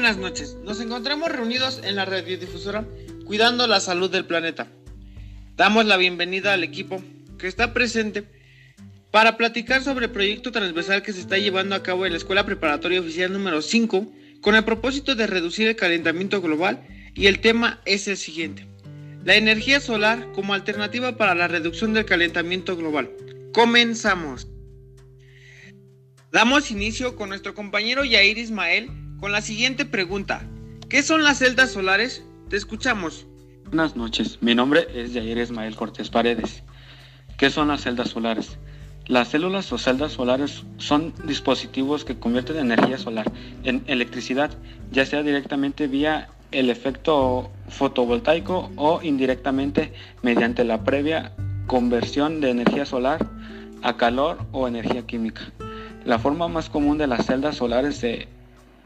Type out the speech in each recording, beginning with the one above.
buenas noches. Nos encontramos reunidos en la radiodifusora cuidando la salud del planeta. Damos la bienvenida al equipo que está presente para platicar sobre el proyecto transversal que se está llevando a cabo en la Escuela Preparatoria Oficial número 5 con el propósito de reducir el calentamiento global y el tema es el siguiente. La energía solar como alternativa para la reducción del calentamiento global. Comenzamos. Damos inicio con nuestro compañero Yair Ismael con la siguiente pregunta. ¿Qué son las celdas solares? Te escuchamos. Buenas noches, mi nombre es Yair Ismael Cortés Paredes. ¿Qué son las celdas solares? Las células o celdas solares son dispositivos que convierten energía solar en electricidad, ya sea directamente vía el efecto fotovoltaico o indirectamente mediante la previa conversión de energía solar a calor o energía química. La forma más común de las celdas solares se,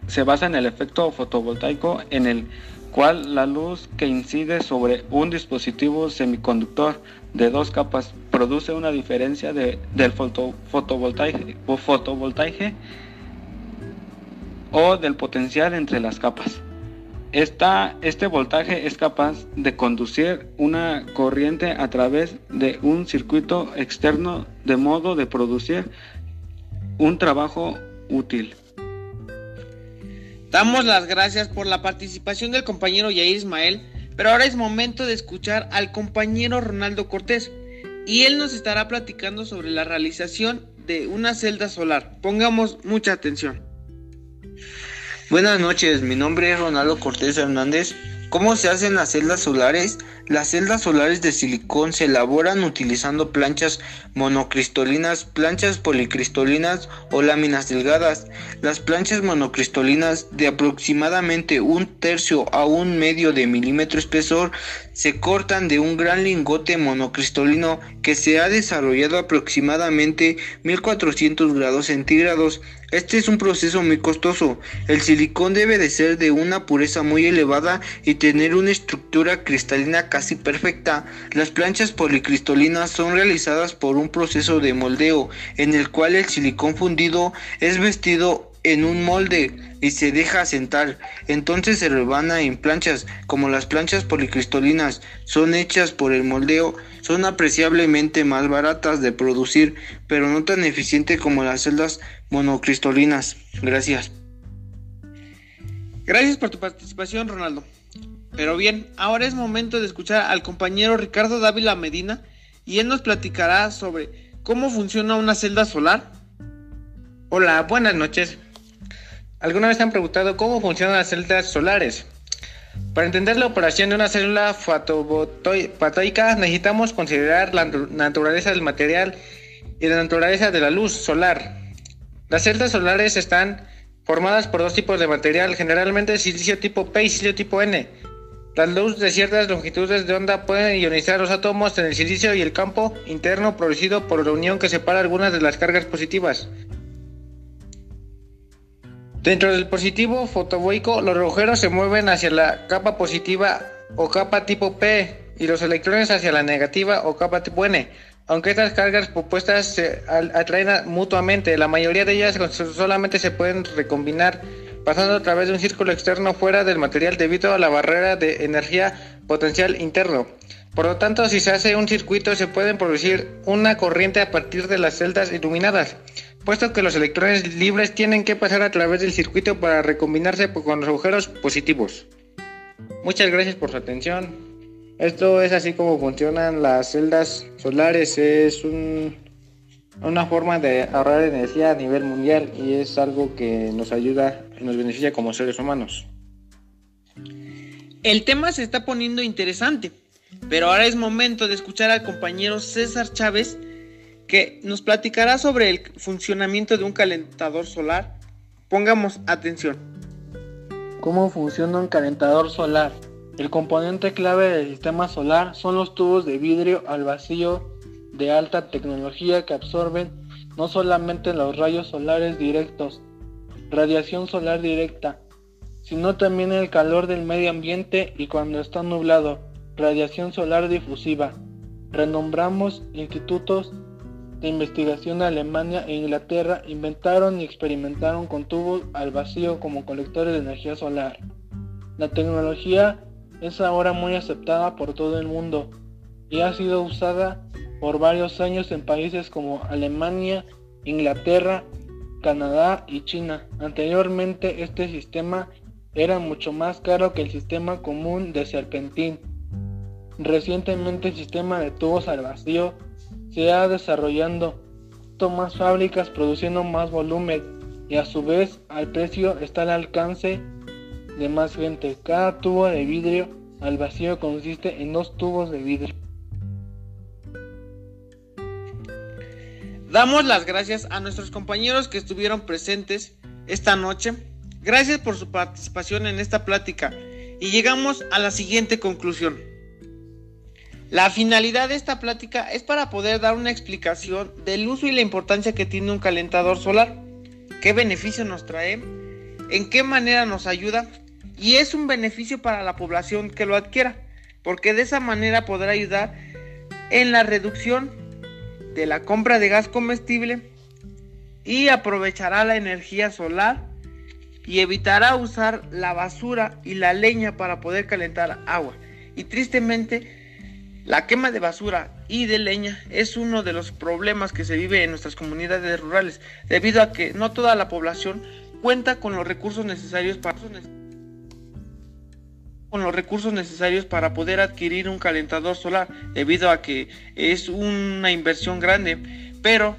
se basa en el efecto fotovoltaico en el cual la luz que incide sobre un dispositivo semiconductor de dos capas produce una diferencia de, del foto, fotovoltaico, o del potencial entre las capas. Esta, este voltaje es capaz de conducir una corriente a través de un circuito externo de modo de producir un trabajo útil. Damos las gracias por la participación del compañero Yair Ismael, pero ahora es momento de escuchar al compañero Ronaldo Cortés y él nos estará platicando sobre la realización de una celda solar. Pongamos mucha atención. Buenas noches, mi nombre es Ronaldo Cortés Hernández. ¿Cómo se hacen las celdas solares? Las celdas solares de silicón se elaboran utilizando planchas monocristalinas, planchas policristalinas o láminas delgadas. Las planchas monocristalinas de aproximadamente un tercio a un medio de milímetro espesor se cortan de un gran lingote monocristalino que se ha desarrollado aproximadamente 1400 grados centígrados. Este es un proceso muy costoso. El silicón debe de ser de una pureza muy elevada y tener una estructura cristalina casi perfecta. Las planchas policristalinas son realizadas por un proceso de moldeo en el cual el silicón fundido es vestido en un molde y se deja sentar. Entonces se rebana en planchas. Como las planchas policristalinas son hechas por el moldeo, son apreciablemente más baratas de producir, pero no tan eficiente como las celdas monocristalinas. Gracias. Gracias por tu participación, Ronaldo. Pero bien, ahora es momento de escuchar al compañero Ricardo Dávila Medina y él nos platicará sobre cómo funciona una celda solar. Hola, buenas noches. ¿Alguna vez han preguntado cómo funcionan las celdas solares? Para entender la operación de una célula fotovoltaica necesitamos considerar la naturaleza del material y la naturaleza de la luz solar. Las celdas solares están formadas por dos tipos de material, generalmente silicio tipo P y silicio tipo N. La luz de ciertas longitudes de onda pueden ionizar los átomos en el silicio y el campo interno producido por la unión que separa algunas de las cargas positivas. Dentro del positivo fotovoltaico, los agujeros se mueven hacia la capa positiva o capa tipo P y los electrones hacia la negativa o capa tipo N. Aunque estas cargas opuestas se atraen mutuamente, la mayoría de ellas solamente se pueden recombinar pasando a través de un círculo externo fuera del material debido a la barrera de energía potencial interno. Por lo tanto, si se hace un circuito se puede producir una corriente a partir de las celdas iluminadas, puesto que los electrones libres tienen que pasar a través del circuito para recombinarse con los agujeros positivos. Muchas gracias por su atención. Esto es así como funcionan las celdas solares. Es un una forma de ahorrar energía a nivel mundial y es algo que nos ayuda y nos beneficia como seres humanos. El tema se está poniendo interesante, pero ahora es momento de escuchar al compañero César Chávez que nos platicará sobre el funcionamiento de un calentador solar. Pongamos atención. ¿Cómo funciona un calentador solar? El componente clave del sistema solar son los tubos de vidrio al vacío de alta tecnología que absorben no solamente los rayos solares directos, radiación solar directa, sino también el calor del medio ambiente y cuando está nublado, radiación solar difusiva. Renombramos institutos de investigación Alemania e Inglaterra inventaron y experimentaron con tubos al vacío como colectores de energía solar. La tecnología es ahora muy aceptada por todo el mundo y ha sido usada por varios años en países como Alemania, Inglaterra, Canadá y China. Anteriormente este sistema era mucho más caro que el sistema común de serpentín. Recientemente el sistema de tubos al vacío se ha desarrollando más fábricas produciendo más volumen y a su vez al precio está al alcance de más gente. Cada tubo de vidrio al vacío consiste en dos tubos de vidrio. Damos las gracias a nuestros compañeros que estuvieron presentes esta noche. Gracias por su participación en esta plática y llegamos a la siguiente conclusión. La finalidad de esta plática es para poder dar una explicación del uso y la importancia que tiene un calentador solar, qué beneficio nos trae, en qué manera nos ayuda y es un beneficio para la población que lo adquiera, porque de esa manera podrá ayudar en la reducción de la compra de gas comestible y aprovechará la energía solar y evitará usar la basura y la leña para poder calentar agua. Y tristemente, la quema de basura y de leña es uno de los problemas que se vive en nuestras comunidades rurales, debido a que no toda la población cuenta con los recursos necesarios para con los recursos necesarios para poder adquirir un calentador solar, debido a que es una inversión grande, pero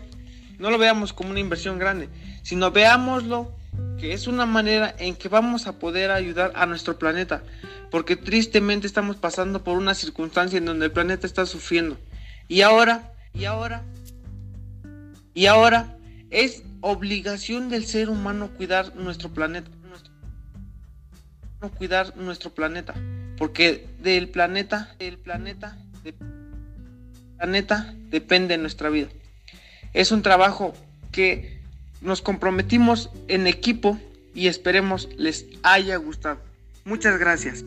no lo veamos como una inversión grande, sino veámoslo que es una manera en que vamos a poder ayudar a nuestro planeta, porque tristemente estamos pasando por una circunstancia en donde el planeta está sufriendo. Y ahora, y ahora, y ahora es obligación del ser humano cuidar nuestro planeta cuidar nuestro planeta, porque del planeta, del planeta, del planeta depende nuestra vida. Es un trabajo que nos comprometimos en equipo y esperemos les haya gustado. Muchas gracias.